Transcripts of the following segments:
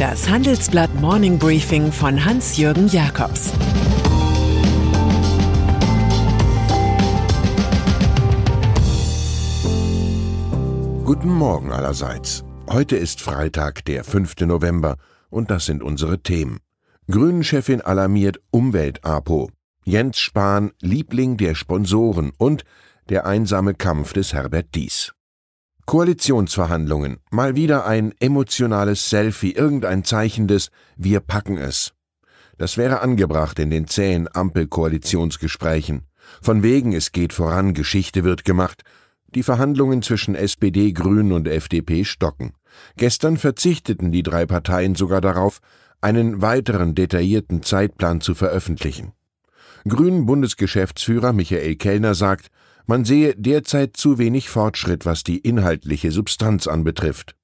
Das Handelsblatt Morning Briefing von Hans-Jürgen Jakobs Guten Morgen allerseits. Heute ist Freitag, der 5. November, und das sind unsere Themen. Grünen-Chefin alarmiert Umwelt-APO. Jens Spahn, Liebling der Sponsoren und der einsame Kampf des Herbert Dies. Koalitionsverhandlungen. Mal wieder ein emotionales Selfie, irgendein Zeichen des Wir packen es. Das wäre angebracht in den zähen Ampel-Koalitionsgesprächen. Von wegen, es geht voran, Geschichte wird gemacht. Die Verhandlungen zwischen SPD, Grünen und FDP stocken. Gestern verzichteten die drei Parteien sogar darauf, einen weiteren detaillierten Zeitplan zu veröffentlichen. Grünen Bundesgeschäftsführer Michael Kellner sagt, man sehe derzeit zu wenig Fortschritt, was die inhaltliche Substanz anbetrifft.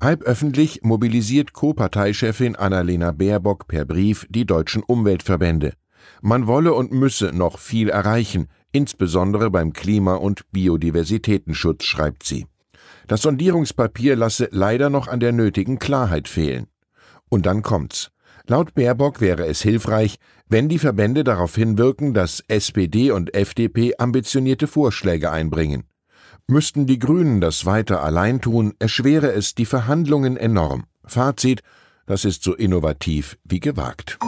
Halböffentlich mobilisiert Co-Parteichefin Annalena Baerbock per Brief die deutschen Umweltverbände. Man wolle und müsse noch viel erreichen, insbesondere beim Klima- und Biodiversitätenschutz, schreibt sie. Das Sondierungspapier lasse leider noch an der nötigen Klarheit fehlen. Und dann kommt's. Laut Baerbock wäre es hilfreich, wenn die Verbände darauf hinwirken, dass SPD und FDP ambitionierte Vorschläge einbringen. Müssten die Grünen das weiter allein tun, erschwere es die Verhandlungen enorm. Fazit, das ist so innovativ wie gewagt.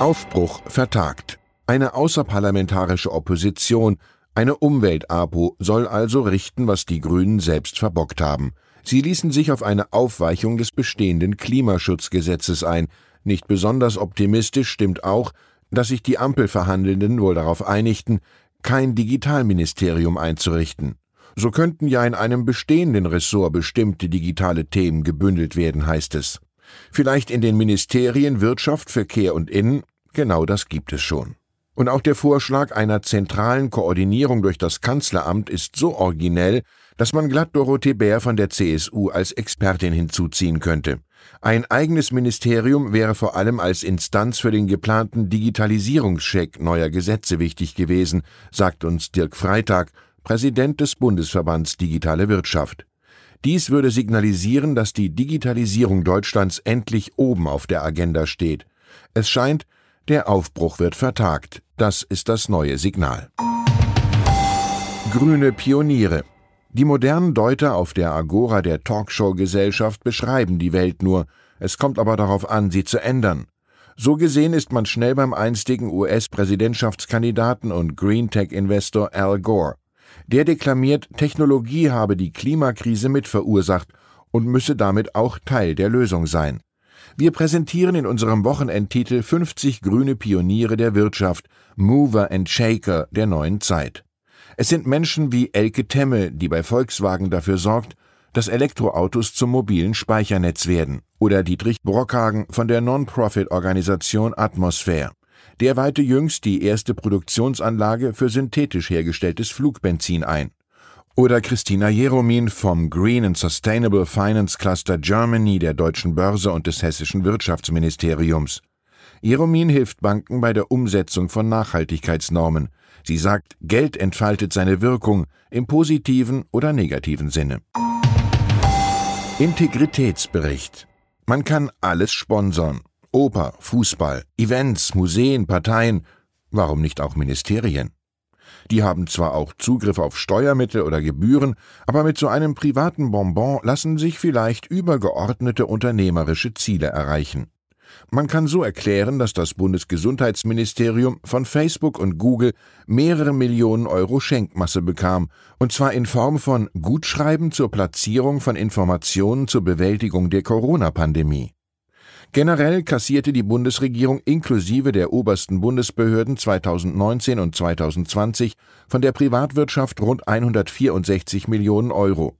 Aufbruch vertagt. Eine außerparlamentarische Opposition, eine Umwelt-APO soll also richten, was die Grünen selbst verbockt haben. Sie ließen sich auf eine Aufweichung des bestehenden Klimaschutzgesetzes ein. Nicht besonders optimistisch stimmt auch, dass sich die Ampelverhandelnden wohl darauf einigten, kein Digitalministerium einzurichten. So könnten ja in einem bestehenden Ressort bestimmte digitale Themen gebündelt werden, heißt es. Vielleicht in den Ministerien Wirtschaft, Verkehr und Innen, genau das gibt es schon. Und auch der Vorschlag einer zentralen Koordinierung durch das Kanzleramt ist so originell, dass man glatt Dorothee Bär von der CSU als Expertin hinzuziehen könnte. Ein eigenes Ministerium wäre vor allem als Instanz für den geplanten Digitalisierungscheck neuer Gesetze wichtig gewesen, sagt uns Dirk Freitag, Präsident des Bundesverbands Digitale Wirtschaft. Dies würde signalisieren, dass die Digitalisierung Deutschlands endlich oben auf der Agenda steht. Es scheint, der Aufbruch wird vertagt. Das ist das neue Signal. Grüne Pioniere. Die modernen Deuter auf der Agora der Talkshow-Gesellschaft beschreiben die Welt nur, es kommt aber darauf an, sie zu ändern. So gesehen ist man schnell beim einstigen US-Präsidentschaftskandidaten und Green Tech-Investor Al Gore. Der deklamiert, Technologie habe die Klimakrise mit verursacht und müsse damit auch Teil der Lösung sein. Wir präsentieren in unserem Wochenendtitel 50 grüne Pioniere der Wirtschaft, Mover and Shaker der neuen Zeit. Es sind Menschen wie Elke Temme, die bei Volkswagen dafür sorgt, dass Elektroautos zum mobilen Speichernetz werden, oder Dietrich Brockhagen von der Non-Profit-Organisation Atmosphäre. Der weihte jüngst die erste Produktionsanlage für synthetisch hergestelltes Flugbenzin ein. Oder Christina Jeromin vom Green and Sustainable Finance Cluster Germany der Deutschen Börse und des Hessischen Wirtschaftsministeriums. Jeromin hilft Banken bei der Umsetzung von Nachhaltigkeitsnormen. Sie sagt, Geld entfaltet seine Wirkung im positiven oder negativen Sinne. Integritätsbericht. Man kann alles sponsern. Oper, Fußball, Events, Museen, Parteien, warum nicht auch Ministerien? Die haben zwar auch Zugriff auf Steuermittel oder Gebühren, aber mit so einem privaten Bonbon lassen sich vielleicht übergeordnete unternehmerische Ziele erreichen. Man kann so erklären, dass das Bundesgesundheitsministerium von Facebook und Google mehrere Millionen Euro Schenkmasse bekam, und zwar in Form von Gutschreiben zur Platzierung von Informationen zur Bewältigung der Corona-Pandemie. Generell kassierte die Bundesregierung inklusive der obersten Bundesbehörden 2019 und 2020 von der Privatwirtschaft rund 164 Millionen Euro.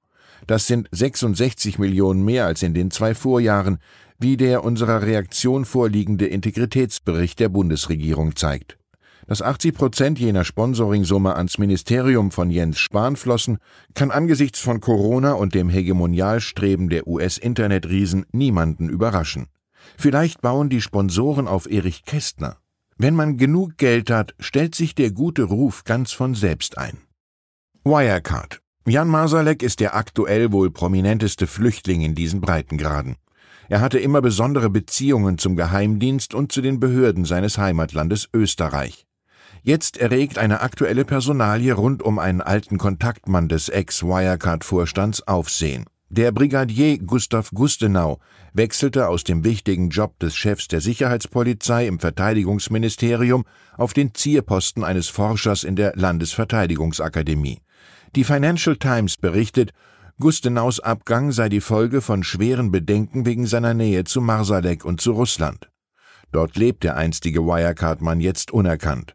Das sind 66 Millionen mehr als in den zwei Vorjahren, wie der unserer Reaktion vorliegende Integritätsbericht der Bundesregierung zeigt. Dass 80 Prozent jener Sponsoringsumme ans Ministerium von Jens Spahn flossen, kann angesichts von Corona und dem Hegemonialstreben der US-Internetriesen niemanden überraschen. Vielleicht bauen die Sponsoren auf Erich Kästner. Wenn man genug Geld hat, stellt sich der gute Ruf ganz von selbst ein. Wirecard. Jan Masalek ist der aktuell wohl prominenteste Flüchtling in diesen Breitengraden. Er hatte immer besondere Beziehungen zum Geheimdienst und zu den Behörden seines Heimatlandes Österreich. Jetzt erregt eine aktuelle Personalie rund um einen alten Kontaktmann des Ex-Wirecard-Vorstands Aufsehen. Der Brigadier Gustav Gustenau wechselte aus dem wichtigen Job des Chefs der Sicherheitspolizei im Verteidigungsministerium auf den Zierposten eines Forschers in der Landesverteidigungsakademie. Die Financial Times berichtet, Gustenaus Abgang sei die Folge von schweren Bedenken wegen seiner Nähe zu Marsalek und zu Russland. Dort lebt der einstige Wirecard-Mann jetzt unerkannt.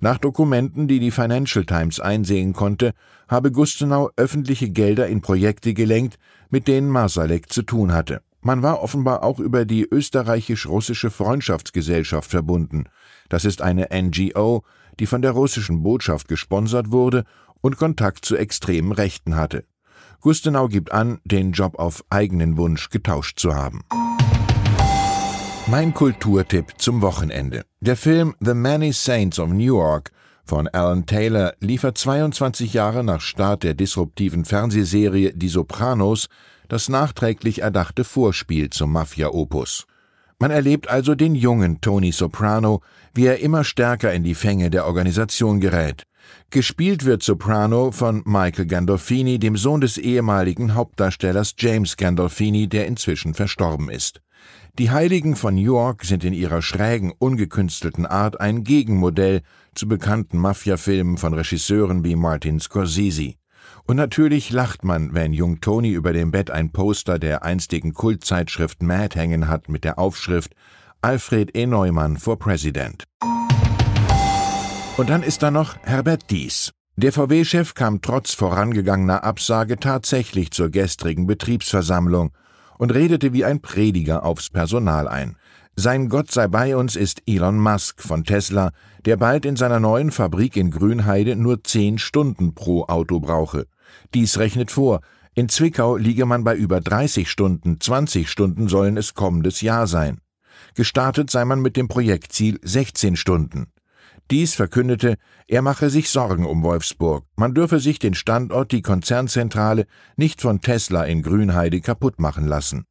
Nach Dokumenten, die die Financial Times einsehen konnte, habe Gustenau öffentliche Gelder in Projekte gelenkt, mit denen Marsalek zu tun hatte. Man war offenbar auch über die österreichisch-russische Freundschaftsgesellschaft verbunden. Das ist eine NGO, die von der russischen Botschaft gesponsert wurde und Kontakt zu extremen Rechten hatte. Gustenau gibt an, den Job auf eigenen Wunsch getauscht zu haben. Mein Kulturtipp zum Wochenende. Der Film The Many Saints of Newark von Alan Taylor liefert 22 Jahre nach Start der disruptiven Fernsehserie Die Sopranos das nachträglich erdachte Vorspiel zum Mafia-Opus. Man erlebt also den jungen Tony Soprano, wie er immer stärker in die Fänge der Organisation gerät. Gespielt wird Soprano von Michael Gandolfini, dem Sohn des ehemaligen Hauptdarstellers James Gandolfini, der inzwischen verstorben ist. Die Heiligen von York sind in ihrer schrägen, ungekünstelten Art ein Gegenmodell zu bekannten Mafia-Filmen von Regisseuren wie Martin Scorsese. Und natürlich lacht man, wenn Jung Tony über dem Bett ein Poster der einstigen Kultzeitschrift Mad hängen hat mit der Aufschrift Alfred E. Neumann for President. Und dann ist da noch Herbert Dies. Der VW-Chef kam trotz vorangegangener Absage tatsächlich zur gestrigen Betriebsversammlung und redete wie ein Prediger aufs Personal ein. Sein Gott sei bei uns ist Elon Musk von Tesla, der bald in seiner neuen Fabrik in Grünheide nur zehn Stunden pro Auto brauche. Dies rechnet vor, in Zwickau liege man bei über 30 Stunden, 20 Stunden sollen es kommendes Jahr sein. Gestartet sei man mit dem Projektziel 16 Stunden. Dies verkündete, er mache sich Sorgen um Wolfsburg. Man dürfe sich den Standort, die Konzernzentrale, nicht von Tesla in Grünheide kaputt machen lassen.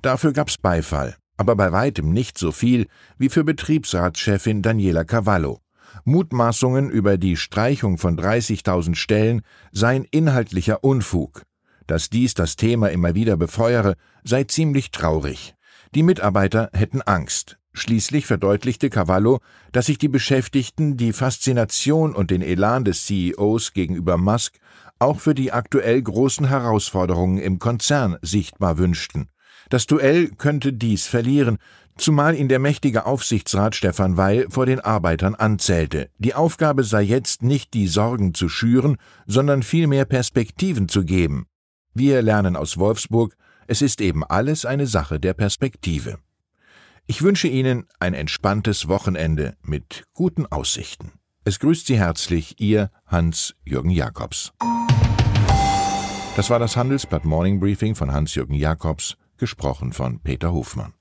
Dafür gab's Beifall, aber bei weitem nicht so viel wie für Betriebsratschefin Daniela Cavallo. Mutmaßungen über die Streichung von 30.000 Stellen seien inhaltlicher Unfug. Dass dies das Thema immer wieder befeuere, sei ziemlich traurig. Die Mitarbeiter hätten Angst. Schließlich verdeutlichte Cavallo, dass sich die Beschäftigten die Faszination und den Elan des CEOs gegenüber Musk auch für die aktuell großen Herausforderungen im Konzern sichtbar wünschten. Das Duell könnte dies verlieren, zumal ihn der mächtige Aufsichtsrat Stefan Weil vor den Arbeitern anzählte. Die Aufgabe sei jetzt nicht die Sorgen zu schüren, sondern vielmehr Perspektiven zu geben. Wir lernen aus Wolfsburg, es ist eben alles eine Sache der Perspektive. Ich wünsche Ihnen ein entspanntes Wochenende mit guten Aussichten. Es grüßt Sie herzlich Ihr Hans-Jürgen Jakobs. Das war das Handelsblatt Morning Briefing von Hans-Jürgen Jakobs, gesprochen von Peter Hofmann.